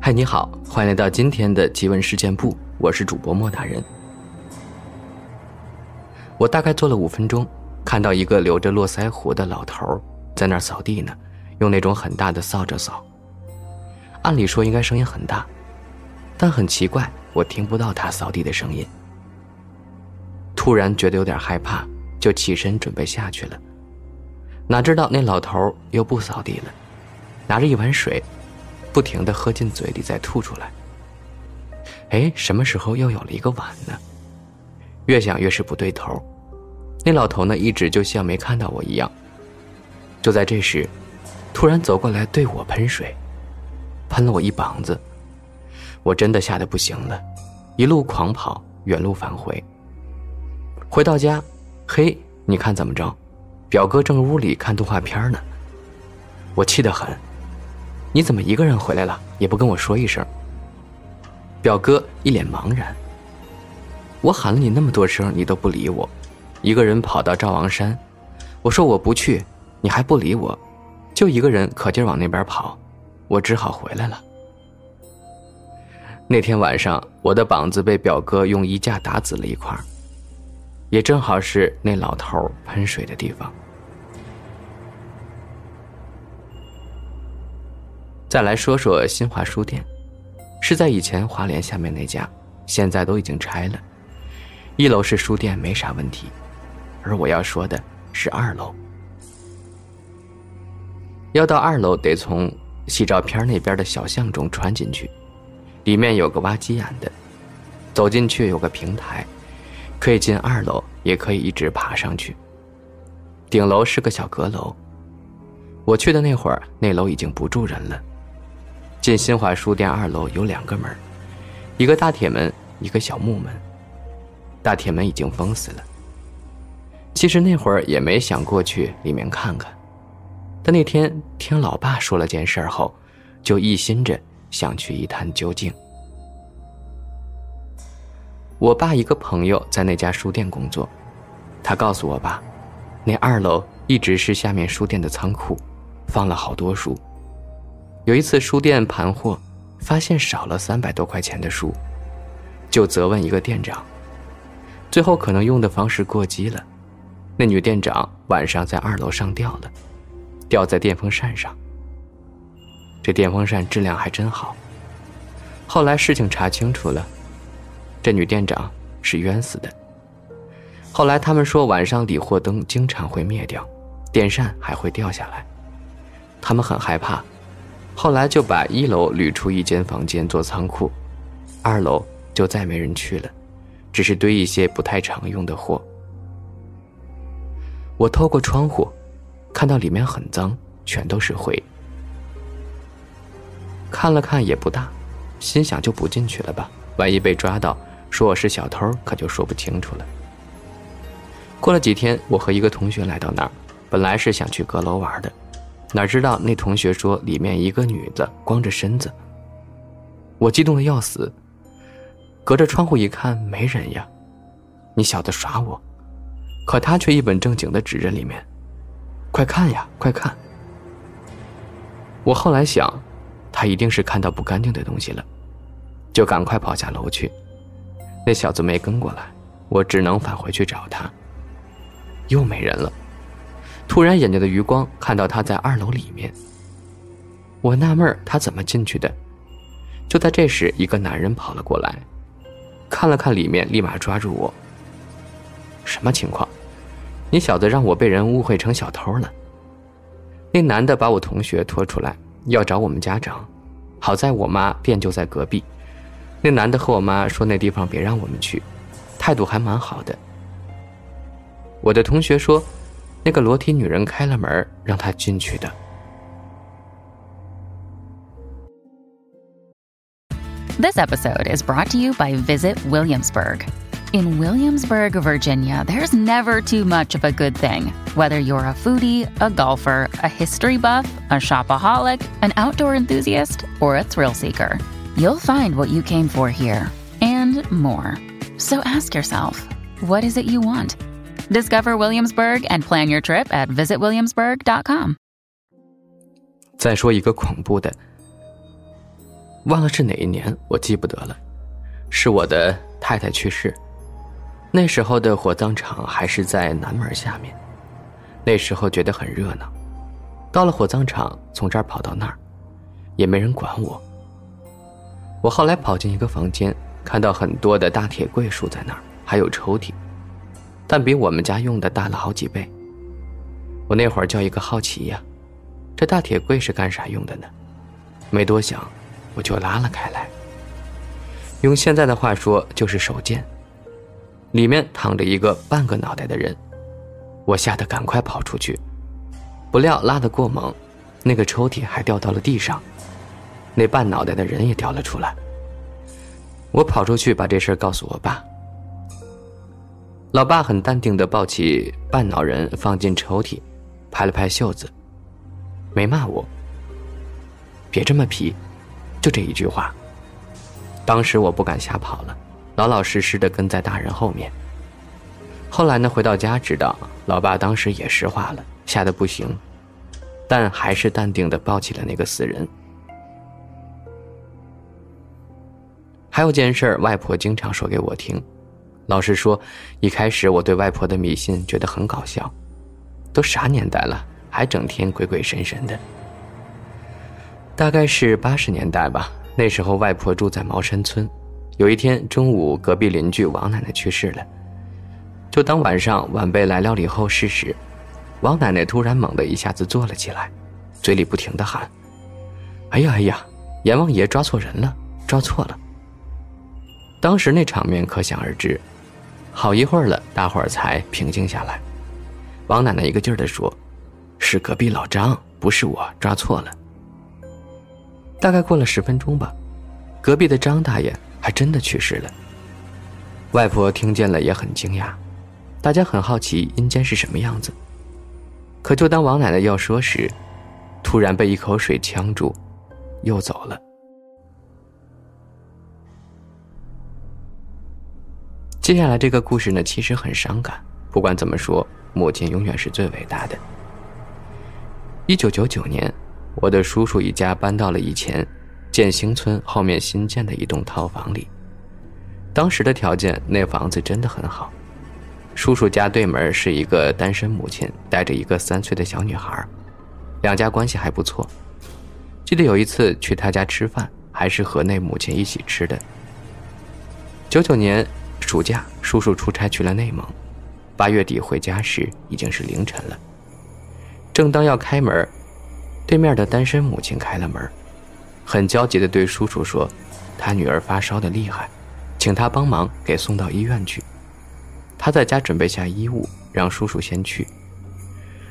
嗨，你好，欢迎来到今天的奇闻事件部，我是主播莫大人。我大概坐了五分钟，看到一个留着络腮胡的老头在那儿扫地呢，用那种很大的扫帚扫。按理说应该声音很大，但很奇怪，我听不到他扫地的声音。突然觉得有点害怕，就起身准备下去了。哪知道那老头又不扫地了，拿着一碗水，不停的喝进嘴里再吐出来。哎，什么时候又有了一个碗呢？越想越是不对头。那老头呢，一直就像没看到我一样。就在这时，突然走过来对我喷水，喷了我一膀子。我真的吓得不行了，一路狂跑，原路返回。回到家，嘿，你看怎么着？表哥正屋里看动画片呢。我气得很，你怎么一个人回来了，也不跟我说一声？表哥一脸茫然。我喊了你那么多声，你都不理我，一个人跑到赵王山。我说我不去，你还不理我，就一个人可劲往那边跑，我只好回来了。那天晚上，我的膀子被表哥用衣架打紫了一块。也正好是那老头喷水的地方。再来说说新华书店，是在以前华联下面那家，现在都已经拆了。一楼是书店，没啥问题，而我要说的是二楼。要到二楼，得从洗照片那边的小巷中穿进去，里面有个挖鸡眼的，走进去有个平台。可以进二楼，也可以一直爬上去。顶楼是个小阁楼。我去的那会儿，那楼已经不住人了。进新华书店二楼有两个门，一个大铁门，一个小木门。大铁门已经封死了。其实那会儿也没想过去里面看看，但那天听老爸说了件事后，就一心着想去一探究竟。我爸一个朋友在那家书店工作，他告诉我爸，那二楼一直是下面书店的仓库，放了好多书。有一次书店盘货，发现少了三百多块钱的书，就责问一个店长，最后可能用的方式过激了，那女店长晚上在二楼上吊了，吊在电风扇上。这电风扇质量还真好。后来事情查清楚了。这女店长是冤死的。后来他们说晚上理货灯经常会灭掉，电扇还会掉下来，他们很害怕，后来就把一楼捋出一间房间做仓库，二楼就再没人去了，只是堆一些不太常用的货。我透过窗户，看到里面很脏，全都是灰。看了看也不大，心想就不进去了吧，万一被抓到。说我是小偷，可就说不清楚了。过了几天，我和一个同学来到那儿，本来是想去阁楼玩的，哪知道那同学说里面一个女的光着身子。我激动的要死，隔着窗户一看，没人呀！你小子耍我！可他却一本正经的指着里面，快看呀，快看！我后来想，他一定是看到不干净的东西了，就赶快跑下楼去。那小子没跟过来，我只能返回去找他。又没人了。突然眼睛的余光看到他在二楼里面。我纳闷他怎么进去的。就在这时，一个男人跑了过来，看了看里面，立马抓住我。什么情况？你小子让我被人误会成小偷了。那男的把我同学拖出来，要找我们家长。好在我妈店就在隔壁。那男的和我妈说：“那地方别让我们去，态度还蛮好的。”我的同学说：“那个裸体女人开了门，让他进去的。” This episode is brought to you by Visit Williamsburg. In Williamsburg, Virginia, there's never too much of a good thing. Whether you're a foodie, a golfer, a history buff, a shopaholic, an outdoor enthusiast, or a thrill seeker. You'll find what you came for here and more. So ask yourself, what is it you want? Discover Williamsburg and plan your trip at visitwilliamsburg.com. 再说一个恐怖的，忘了是哪一年，我记不得了。是我的太太去世，那时候的火葬场还是在南门下面。那时候觉得很热闹，到了火葬场，从这儿跑到那儿，也没人管我。我后来跑进一个房间，看到很多的大铁柜竖在那儿，还有抽屉，但比我们家用的大了好几倍。我那会儿叫一个好奇呀，这大铁柜是干啥用的呢？没多想，我就拉了开来。用现在的话说，就是手贱。里面躺着一个半个脑袋的人。我吓得赶快跑出去，不料拉得过猛，那个抽屉还掉到了地上，那半脑袋的人也掉了出来。我跑出去把这事告诉我爸，老爸很淡定地抱起半脑人放进抽屉，拍了拍袖子，没骂我。别这么皮，就这一句话。当时我不敢瞎跑了，老老实实的跟在大人后面。后来呢，回到家知道。老爸当时也石化了，吓得不行，但还是淡定的抱起了那个死人。还有件事外婆经常说给我听。老实说，一开始我对外婆的迷信觉得很搞笑，都啥年代了，还整天鬼鬼神神的。大概是八十年代吧，那时候外婆住在茅山村，有一天中午，隔壁邻居王奶奶去世了。就当晚上晚辈来料理后事时，王奶奶突然猛地一下子坐了起来，嘴里不停的喊：“哎呀哎呀，阎王爷抓错人了，抓错了。”当时那场面可想而知，好一会儿了，大伙儿才平静下来。王奶奶一个劲儿的说：“是隔壁老张，不是我抓错了。”大概过了十分钟吧，隔壁的张大爷还真的去世了。外婆听见了也很惊讶。大家很好奇阴间是什么样子，可就当王奶奶要说时，突然被一口水呛住，又走了。接下来这个故事呢，其实很伤感。不管怎么说，母亲永远是最伟大的。一九九九年，我的叔叔一家搬到了以前建兴村后面新建的一栋套房里。当时的条件，那房子真的很好。叔叔家对门是一个单身母亲，带着一个三岁的小女孩，两家关系还不错。记得有一次去他家吃饭，还是和那母亲一起吃的。九九年暑假，叔叔出差去了内蒙，八月底回家时已经是凌晨了。正当要开门，对面的单身母亲开了门，很焦急地对叔叔说：“他女儿发烧的厉害，请他帮忙给送到医院去。”他在家准备下衣物，让叔叔先去。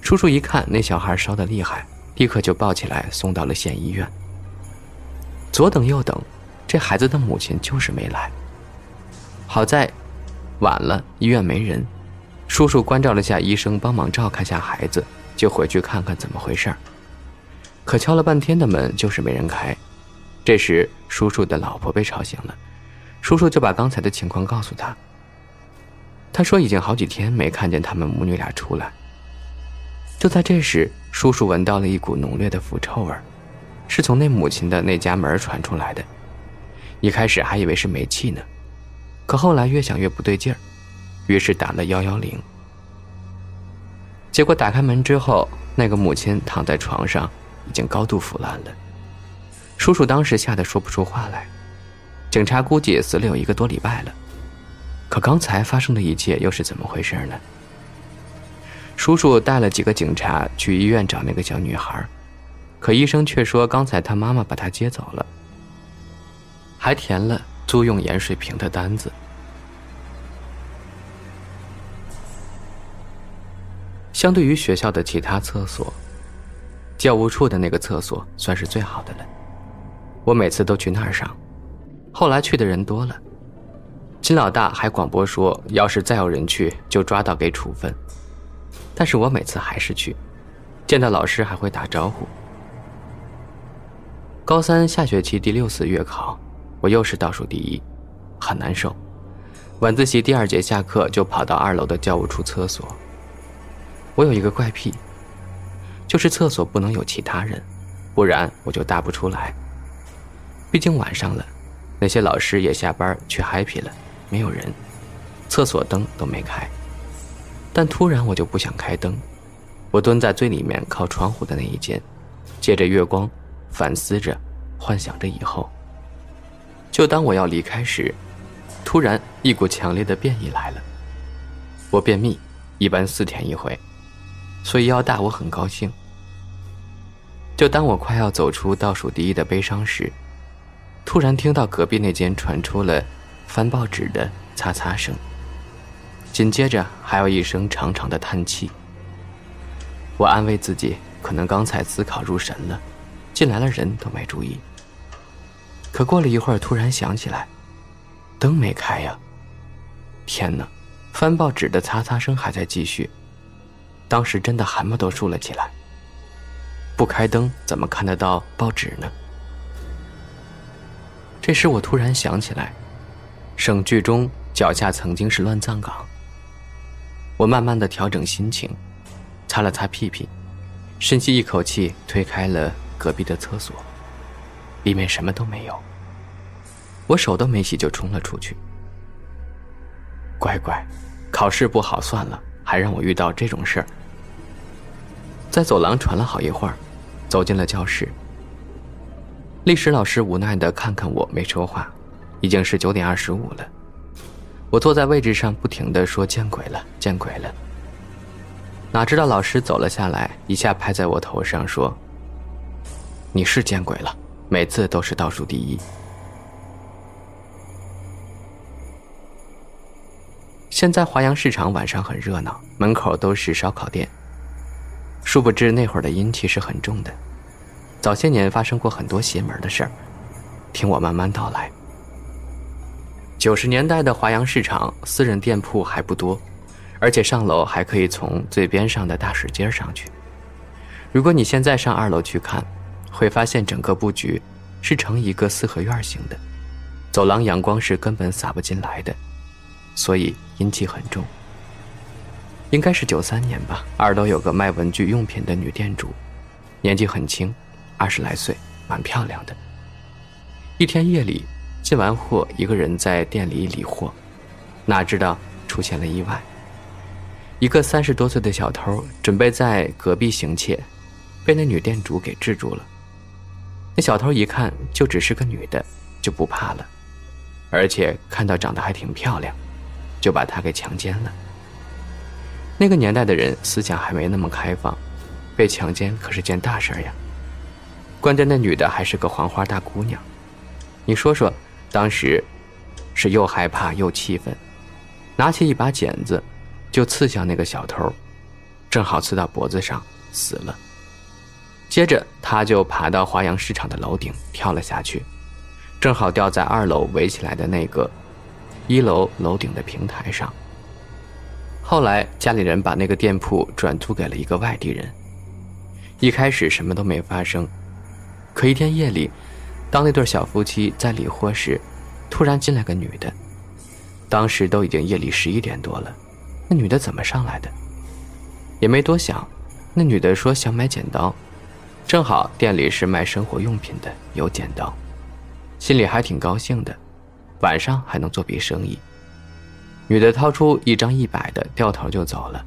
叔叔一看那小孩烧得厉害，立刻就抱起来送到了县医院。左等右等，这孩子的母亲就是没来。好在晚了，医院没人。叔叔关照了下医生，帮忙照看下孩子，就回去看看怎么回事儿。可敲了半天的门，就是没人开。这时，叔叔的老婆被吵醒了，叔叔就把刚才的情况告诉他。他说：“已经好几天没看见他们母女俩出来。”就在这时，叔叔闻到了一股浓烈的腐臭味，是从那母亲的那家门传出来的。一开始还以为是煤气呢，可后来越想越不对劲儿，于是打了幺幺零。结果打开门之后，那个母亲躺在床上，已经高度腐烂了。叔叔当时吓得说不出话来。警察估计也死了有一个多礼拜了。可刚才发生的一切又是怎么回事呢？叔叔带了几个警察去医院找那个小女孩，可医生却说刚才他妈妈把她接走了，还填了租用盐水瓶的单子。相对于学校的其他厕所，教务处的那个厕所算是最好的了，我每次都去那儿上。后来去的人多了。金老大还广播说，要是再有人去，就抓到给处分。但是我每次还是去，见到老师还会打招呼。高三下学期第六次月考，我又是倒数第一，很难受。晚自习第二节下课就跑到二楼的教务处厕所。我有一个怪癖，就是厕所不能有其他人，不然我就答不出来。毕竟晚上了，那些老师也下班去 happy 了，没有人，厕所灯都没开。但突然我就不想开灯，我蹲在最里面靠窗户的那一间，借着月光，反思着，幻想着以后。就当我要离开时，突然一股强烈的变异来了。我便秘，一般四天一回，所以要大我很高兴。就当我快要走出倒数第一的悲伤时，突然听到隔壁那间传出了翻报纸的擦擦声，紧接着还有一声长长的叹气。我安慰自己，可能刚才思考入神了，进来了人都没注意。可过了一会儿，突然想起来，灯没开呀！天哪！翻报纸的擦擦声还在继续，当时真的汗毛都竖了起来。不开灯怎么看得到报纸呢？这时我突然想起来，省剧中脚下曾经是乱葬岗。我慢慢的调整心情，擦了擦屁屁，深吸一口气，推开了隔壁的厕所，里面什么都没有。我手都没洗就冲了出去。乖乖。考试不好算了，还让我遇到这种事儿。在走廊传了好一会儿，走进了教室。历史老师无奈的看看我，没说话。已经是九点二十五了。我坐在位置上，不停的说：“见鬼了，见鬼了。”哪知道老师走了下来，一下拍在我头上说：“你是见鬼了，每次都是倒数第一。”现在华阳市场晚上很热闹，门口都是烧烤店。殊不知那会儿的阴气是很重的，早些年发生过很多邪门的事儿。听我慢慢道来。九十年代的华阳市场，私人店铺还不多，而且上楼还可以从最边上的大石阶上去。如果你现在上二楼去看，会发现整个布局是呈一个四合院型的，走廊阳光是根本洒不进来的。所以阴气很重。应该是九三年吧。二楼有个卖文具用品的女店主，年纪很轻，二十来岁，蛮漂亮的。一天夜里，进完货，一个人在店里理货，哪知道出现了意外。一个三十多岁的小偷准备在隔壁行窃，被那女店主给制住了。那小偷一看就只是个女的，就不怕了，而且看到长得还挺漂亮。就把她给强奸了。那个年代的人思想还没那么开放，被强奸可是件大事儿呀。关键那女的还是个黄花大姑娘，你说说，当时是又害怕又气愤，拿起一把剪子就刺向那个小偷，正好刺到脖子上，死了。接着他就爬到华阳市场的楼顶跳了下去，正好掉在二楼围起来的那个。一楼楼顶的平台上。后来家里人把那个店铺转租给了一个外地人。一开始什么都没发生，可一天夜里，当那对小夫妻在理货时，突然进来个女的。当时都已经夜里十一点多了，那女的怎么上来的？也没多想，那女的说想买剪刀，正好店里是卖生活用品的，有剪刀，心里还挺高兴的。晚上还能做笔生意。女的掏出一张一百的，掉头就走了。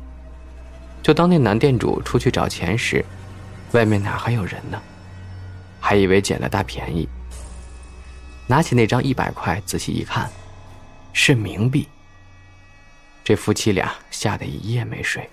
就当那男店主出去找钱时，外面哪还有人呢？还以为捡了大便宜。拿起那张一百块，仔细一看，是冥币。这夫妻俩吓得一夜没睡。